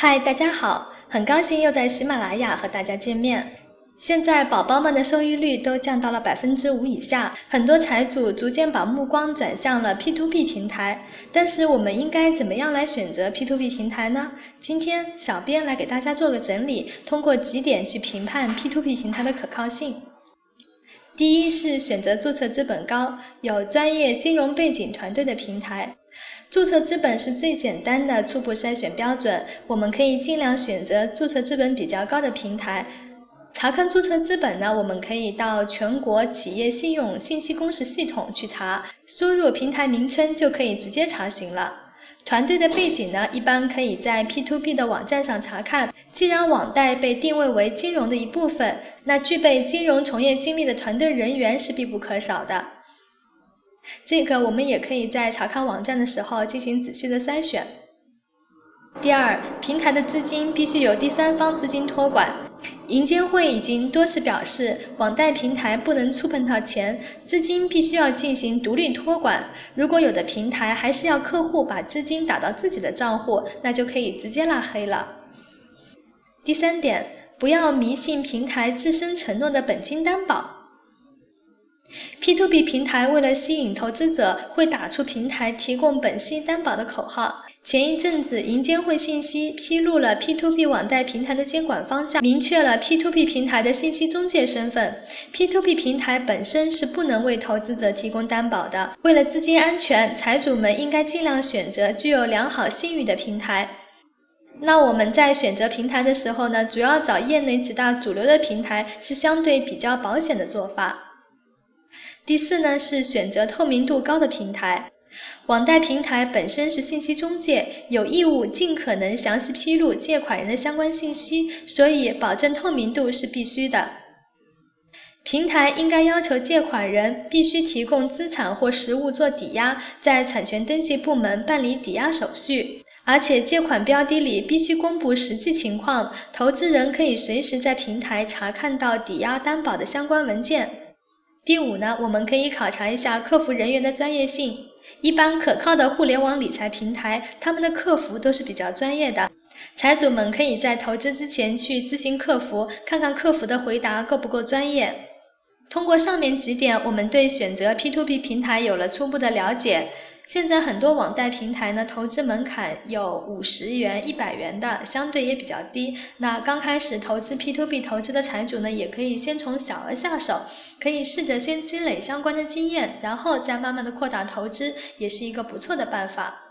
嗨，大家好，很高兴又在喜马拉雅和大家见面。现在宝宝们的收益率都降到了百分之五以下，很多财主逐渐把目光转向了 P2P 平台。但是我们应该怎么样来选择 P2P 平台呢？今天小编来给大家做个整理，通过几点去评判 P2P 平台的可靠性。第一是选择注册资本高、有专业金融背景团队的平台。注册资本是最简单的初步筛选标准，我们可以尽量选择注册资本比较高的平台。查看注册资本呢，我们可以到全国企业信用信息公示系统去查，输入平台名称就可以直接查询了。团队的背景呢，一般可以在 P2P 的网站上查看。既然网贷被定位为金融的一部分，那具备金融从业经历的团队人员是必不可少的。这个我们也可以在查看网站的时候进行仔细的筛选。第二，平台的资金必须由第三方资金托管。银监会已经多次表示，网贷平台不能触碰到钱，资金必须要进行独立托管。如果有的平台还是要客户把资金打到自己的账户，那就可以直接拉黑了。第三点，不要迷信平台自身承诺的本金担保。P2P 平台为了吸引投资者，会打出平台提供本息担保的口号。前一阵子，银监会信息披露了 P2P 网贷平台的监管方向，明确了 P2P 平台的信息中介身份。P2P 平台本身是不能为投资者提供担保的。为了资金安全，财主们应该尽量选择具有良好信誉的平台。那我们在选择平台的时候呢，主要找业内几大主流的平台，是相对比较保险的做法。第四呢是选择透明度高的平台，网贷平台本身是信息中介，有义务尽可能详细披露借款人的相关信息，所以保证透明度是必须的。平台应该要求借款人必须提供资产或实物做抵押，在产权登记部门办理抵押手续，而且借款标的里必须公布实际情况，投资人可以随时在平台查看到抵押担保的相关文件。第五呢，我们可以考察一下客服人员的专业性。一般可靠的互联网理财平台，他们的客服都是比较专业的。财主们可以在投资之前去咨询客服，看看客服的回答够不够专业。通过上面几点，我们对选择 P to P 平台有了初步的了解。现在很多网贷平台呢，投资门槛有五十元、一百元的，相对也比较低。那刚开始投资 P2P 投资的财主呢，也可以先从小额下手，可以试着先积累相关的经验，然后再慢慢的扩大投资，也是一个不错的办法。